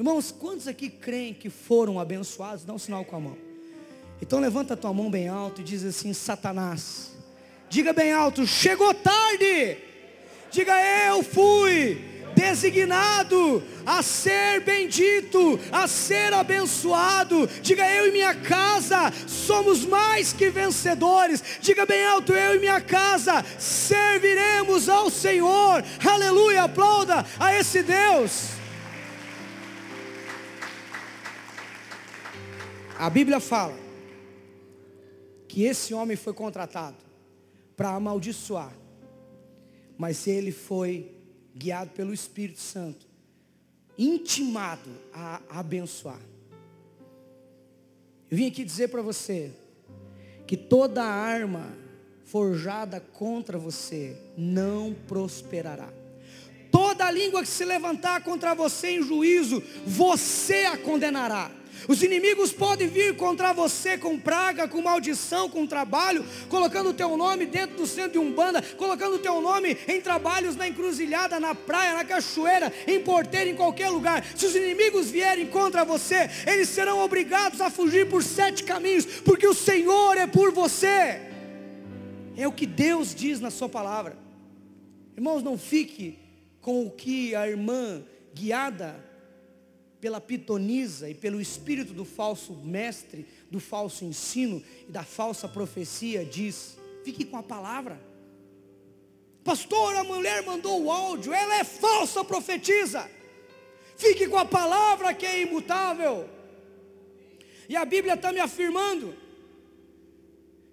Irmãos, quantos aqui creem que foram abençoados? Dá um sinal com a mão. Então levanta a tua mão bem alto e diz assim: Satanás, diga bem alto, chegou tarde. Diga eu fui designado a ser bendito, a ser abençoado. Diga eu e minha casa somos mais que vencedores. Diga bem alto, eu e minha casa serviremos ao Senhor. Aleluia, aplauda a esse Deus. A Bíblia fala que esse homem foi contratado para amaldiçoar, mas ele foi guiado pelo Espírito Santo, intimado a abençoar. Eu vim aqui dizer para você que toda arma forjada contra você não prosperará. Toda língua que se levantar contra você em juízo, você a condenará. Os inimigos podem vir contra você com praga, com maldição, com trabalho, colocando o teu nome dentro do centro de umbanda, colocando o teu nome em trabalhos na encruzilhada, na praia, na cachoeira, em porteiro, em qualquer lugar. Se os inimigos vierem contra você, eles serão obrigados a fugir por sete caminhos, porque o Senhor é por você. É o que Deus diz na sua palavra. Irmãos, não fique com o que a irmã guiada pela pitonisa e pelo espírito do falso mestre, do falso ensino e da falsa profecia, diz: fique com a palavra. Pastor, a mulher mandou o áudio, ela é falsa profetiza. Fique com a palavra que é imutável. E a Bíblia está me afirmando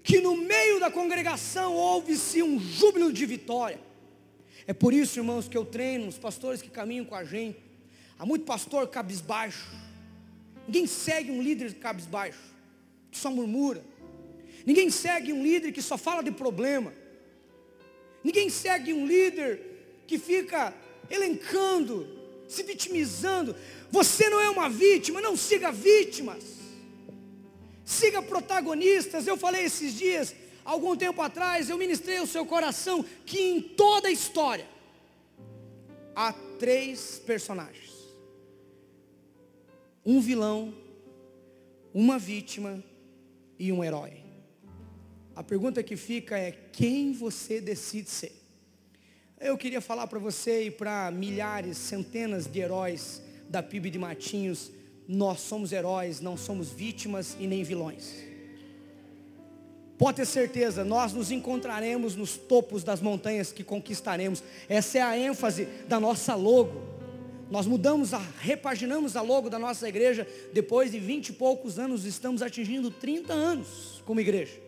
que no meio da congregação houve-se um júbilo de vitória. É por isso, irmãos, que eu treino os pastores que caminham com a gente Há muito pastor cabisbaixo. Ninguém segue um líder cabisbaixo, que só murmura. Ninguém segue um líder que só fala de problema. Ninguém segue um líder que fica elencando, se vitimizando. Você não é uma vítima, não siga vítimas. Siga protagonistas. Eu falei esses dias, algum tempo atrás, eu ministrei ao seu coração que em toda a história há três personagens um vilão, uma vítima e um herói. A pergunta que fica é: quem você decide ser? Eu queria falar para você e para milhares, centenas de heróis da PIB de Matinhos, nós somos heróis, não somos vítimas e nem vilões. Pode ter certeza, nós nos encontraremos nos topos das montanhas que conquistaremos. Essa é a ênfase da nossa logo. Nós mudamos, a, repaginamos a logo da nossa igreja, depois de vinte e poucos anos, estamos atingindo 30 anos como igreja.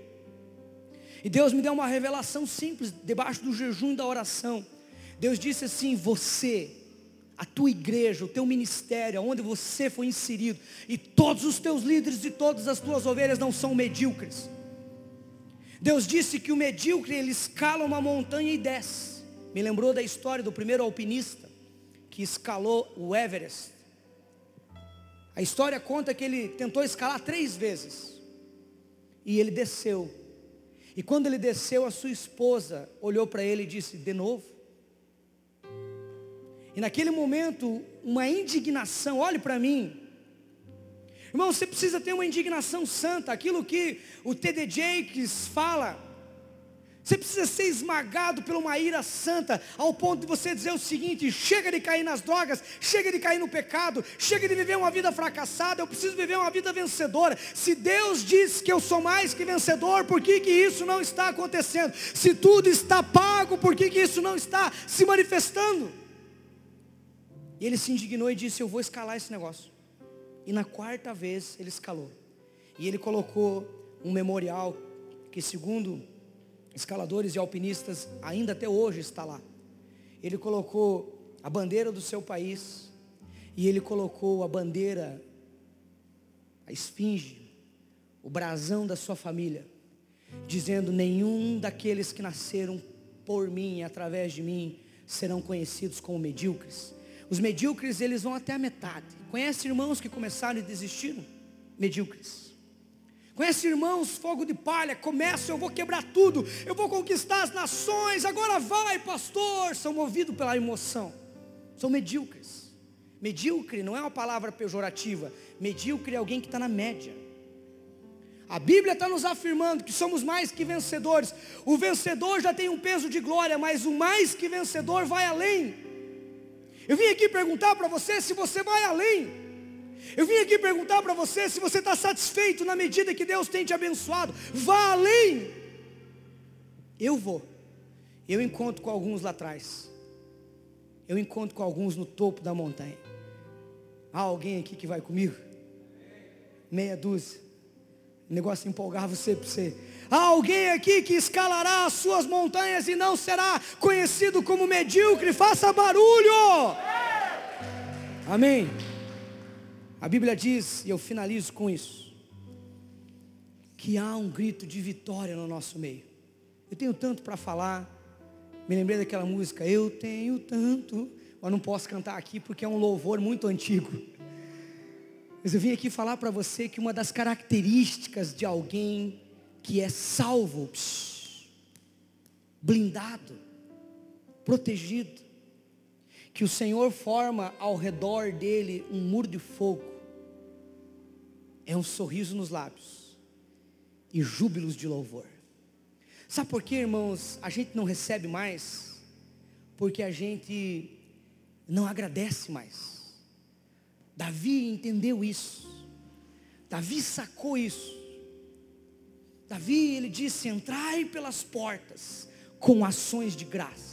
E Deus me deu uma revelação simples, debaixo do jejum e da oração. Deus disse assim: Você, a tua igreja, o teu ministério, onde você foi inserido, e todos os teus líderes e todas as tuas ovelhas não são medíocres. Deus disse que o medíocre ele escala uma montanha e desce. Me lembrou da história do primeiro alpinista que escalou o Everest. A história conta que ele tentou escalar três vezes. E ele desceu. E quando ele desceu, a sua esposa olhou para ele e disse: De novo. E naquele momento, uma indignação, olhe para mim. Irmão, você precisa ter uma indignação santa, aquilo que o T.D. Jakes fala você precisa ser esmagado por uma ira santa, ao ponto de você dizer o seguinte: chega de cair nas drogas, chega de cair no pecado, chega de viver uma vida fracassada, eu preciso viver uma vida vencedora. Se Deus diz que eu sou mais que vencedor, por que, que isso não está acontecendo? Se tudo está pago, por que, que isso não está se manifestando? E ele se indignou e disse: Eu vou escalar esse negócio. E na quarta vez ele escalou. E ele colocou um memorial que, segundo escaladores e alpinistas, ainda até hoje está lá. Ele colocou a bandeira do seu país e ele colocou a bandeira, a esfinge, o brasão da sua família, dizendo: nenhum daqueles que nasceram por mim, através de mim, serão conhecidos como medíocres. Os medíocres eles vão até a metade. Conhece irmãos que começaram e desistiram? Medíocres. Conhece irmãos, fogo de palha, começa, eu vou quebrar tudo, eu vou conquistar as nações, agora vai, pastor. São movidos pela emoção, são medíocres. Medíocre não é uma palavra pejorativa, medíocre é alguém que está na média. A Bíblia está nos afirmando que somos mais que vencedores. O vencedor já tem um peso de glória, mas o mais que vencedor vai além. Eu vim aqui perguntar para você se você vai além. Eu vim aqui perguntar para você se você está satisfeito na medida que Deus tem te abençoado. Vá além. Eu vou. Eu encontro com alguns lá atrás. Eu encontro com alguns no topo da montanha. Há alguém aqui que vai comigo? Meia dúzia. O negócio empolgava você para você. Há alguém aqui que escalará as suas montanhas e não será conhecido como medíocre. Faça barulho. Amém. A Bíblia diz, e eu finalizo com isso, que há um grito de vitória no nosso meio. Eu tenho tanto para falar. Me lembrei daquela música, eu tenho tanto, mas não posso cantar aqui porque é um louvor muito antigo. Mas eu vim aqui falar para você que uma das características de alguém que é salvo, blindado, protegido, que o Senhor forma ao redor dele um muro de fogo, é um sorriso nos lábios e júbilos de louvor. Sabe por quê, irmãos? A gente não recebe mais, porque a gente não agradece mais. Davi entendeu isso. Davi sacou isso. Davi, ele disse: Entrai pelas portas com ações de graça.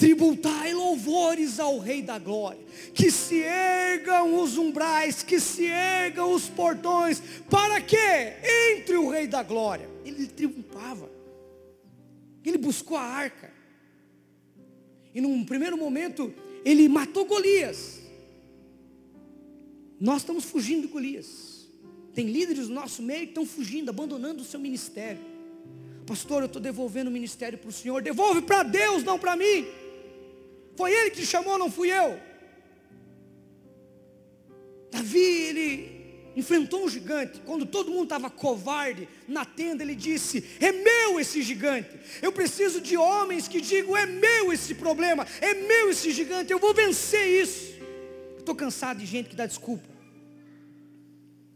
Tributai louvores ao Rei da Glória. Que se ergam os umbrais, que se ergam os portões. Para quê? Entre o Rei da Glória. Ele triunfava. Ele buscou a arca. E num primeiro momento, ele matou Golias. Nós estamos fugindo de Golias. Tem líderes do nosso meio que estão fugindo, abandonando o seu ministério. Pastor, eu estou devolvendo o ministério para o Senhor. Devolve para Deus, não para mim. Foi Ele que te chamou, não fui eu. Davi, ele enfrentou um gigante. Quando todo mundo estava covarde na tenda, ele disse: É meu esse gigante. Eu preciso de homens que digam: É meu esse problema, é meu esse gigante. Eu vou vencer isso. Estou cansado de gente que dá desculpa.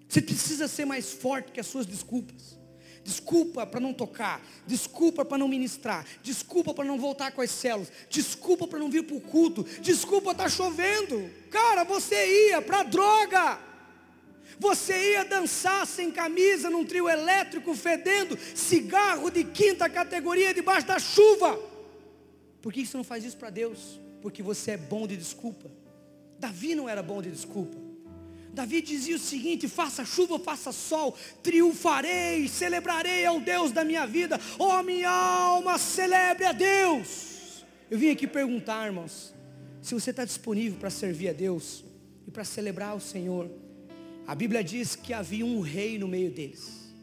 Você precisa ser mais forte que as suas desculpas. Desculpa para não tocar, desculpa para não ministrar, desculpa para não voltar com as células, desculpa para não vir para o culto, desculpa estar tá chovendo. Cara, você ia para droga. Você ia dançar sem camisa num trio elétrico fedendo cigarro de quinta categoria debaixo da chuva. Por que você não faz isso para Deus? Porque você é bom de desculpa. Davi não era bom de desculpa. Davi dizia o seguinte: faça chuva, faça sol, triunfarei, celebrarei ao Deus da minha vida, ó oh, minha alma, celebre a Deus. Eu vim aqui perguntar, irmãos, se você está disponível para servir a Deus e para celebrar o Senhor. A Bíblia diz que havia um rei no meio deles.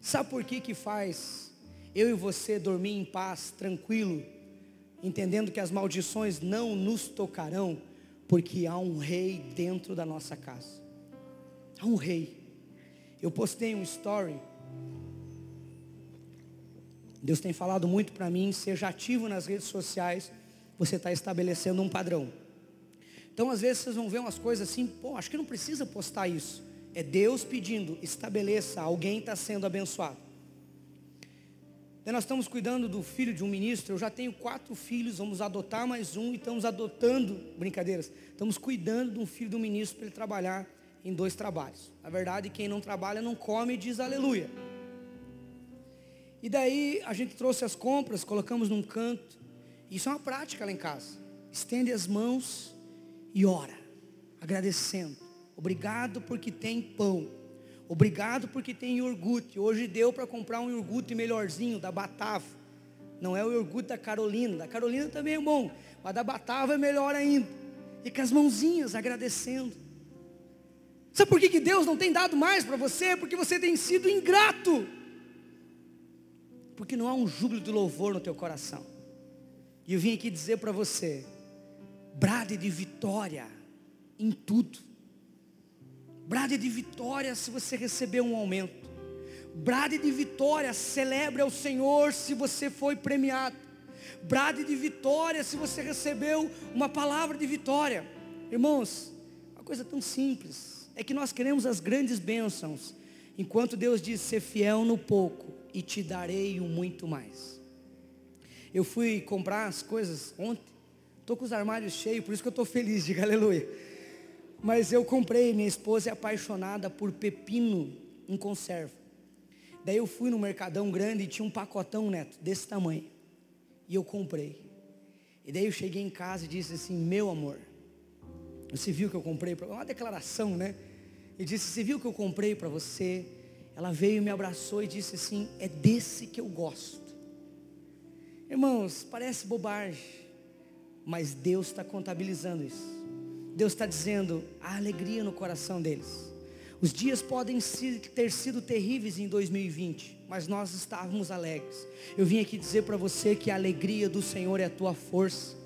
Sabe por que que faz eu e você dormir em paz, tranquilo, entendendo que as maldições não nos tocarão? Porque há um rei dentro da nossa casa. Há um rei. Eu postei um story. Deus tem falado muito para mim, seja ativo nas redes sociais, você está estabelecendo um padrão. Então, às vezes, vocês vão ver umas coisas assim, pô, acho que não precisa postar isso. É Deus pedindo, estabeleça, alguém está sendo abençoado. Nós estamos cuidando do filho de um ministro. Eu já tenho quatro filhos, vamos adotar mais um e estamos adotando, brincadeiras, estamos cuidando de um filho do ministro para ele trabalhar em dois trabalhos. Na verdade, quem não trabalha não come e diz aleluia. E daí a gente trouxe as compras, colocamos num canto. Isso é uma prática lá em casa. Estende as mãos e ora, agradecendo. Obrigado porque tem pão. Obrigado porque tem iogurte. Hoje deu para comprar um iogurte melhorzinho da Batava. Não é o iogurte da Carolina. Da Carolina também é bom, mas da Batava é melhor ainda. E com as mãozinhas agradecendo. Sabe por que, que Deus não tem dado mais para você? Porque você tem sido ingrato. Porque não há um júbilo de louvor no teu coração. E eu vim aqui dizer para você: brade de vitória em tudo. Brade de vitória se você receber um aumento. Brade de vitória, celebre ao Senhor se você foi premiado. Brade de vitória se você recebeu uma palavra de vitória. Irmãos, uma coisa tão simples. É que nós queremos as grandes bênçãos. Enquanto Deus diz, ser fiel no pouco e te darei o muito mais. Eu fui comprar as coisas ontem. Estou com os armários cheios, por isso que eu estou feliz, diga aleluia. Mas eu comprei, minha esposa é apaixonada por pepino em conserva. Daí eu fui no mercadão grande e tinha um pacotão, neto, desse tamanho. E eu comprei. E daí eu cheguei em casa e disse assim: Meu amor, você viu que eu comprei? Uma declaração, né? e disse: Você viu que eu comprei para você? Ela veio, me abraçou e disse assim: É desse que eu gosto. Irmãos, parece bobagem, mas Deus está contabilizando isso. Deus está dizendo a alegria no coração deles. Os dias podem ter sido terríveis em 2020, mas nós estávamos alegres. Eu vim aqui dizer para você que a alegria do Senhor é a tua força.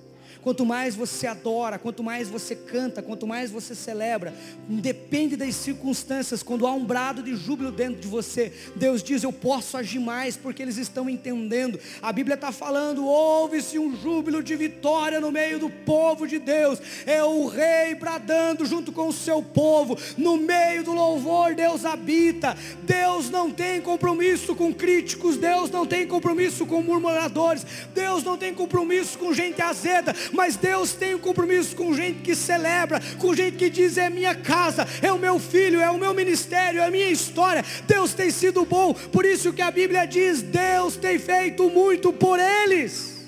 Quanto mais você adora, quanto mais você canta, quanto mais você celebra, depende das circunstâncias, quando há um brado de júbilo dentro de você, Deus diz: Eu posso agir mais, porque eles estão entendendo. A Bíblia está falando: houve-se um júbilo de vitória no meio do povo de Deus, é o rei bradando junto com o seu povo, no meio do louvor, Deus habita. Deus não tem compromisso com críticos, Deus não tem compromisso com murmuradores, Deus não tem compromisso com gente azeda, mas Deus tem um compromisso com gente que celebra, com gente que diz: é minha casa, é o meu filho, é o meu ministério, é a minha história. Deus tem sido bom, por isso que a Bíblia diz: Deus tem feito muito por eles.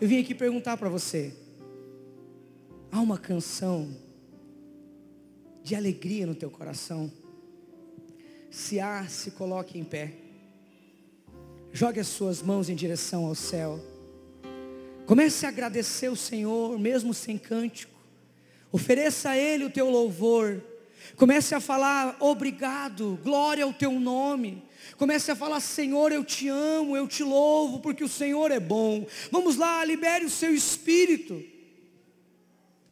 Eu vim aqui perguntar para você: há uma canção de alegria no teu coração? Se há, se coloque em pé. Jogue as suas mãos em direção ao céu. Comece a agradecer o Senhor, mesmo sem cântico. Ofereça a Ele o teu louvor. Comece a falar obrigado, glória ao teu nome. Comece a falar, Senhor, eu te amo, eu te louvo, porque o Senhor é bom. Vamos lá, libere o seu espírito.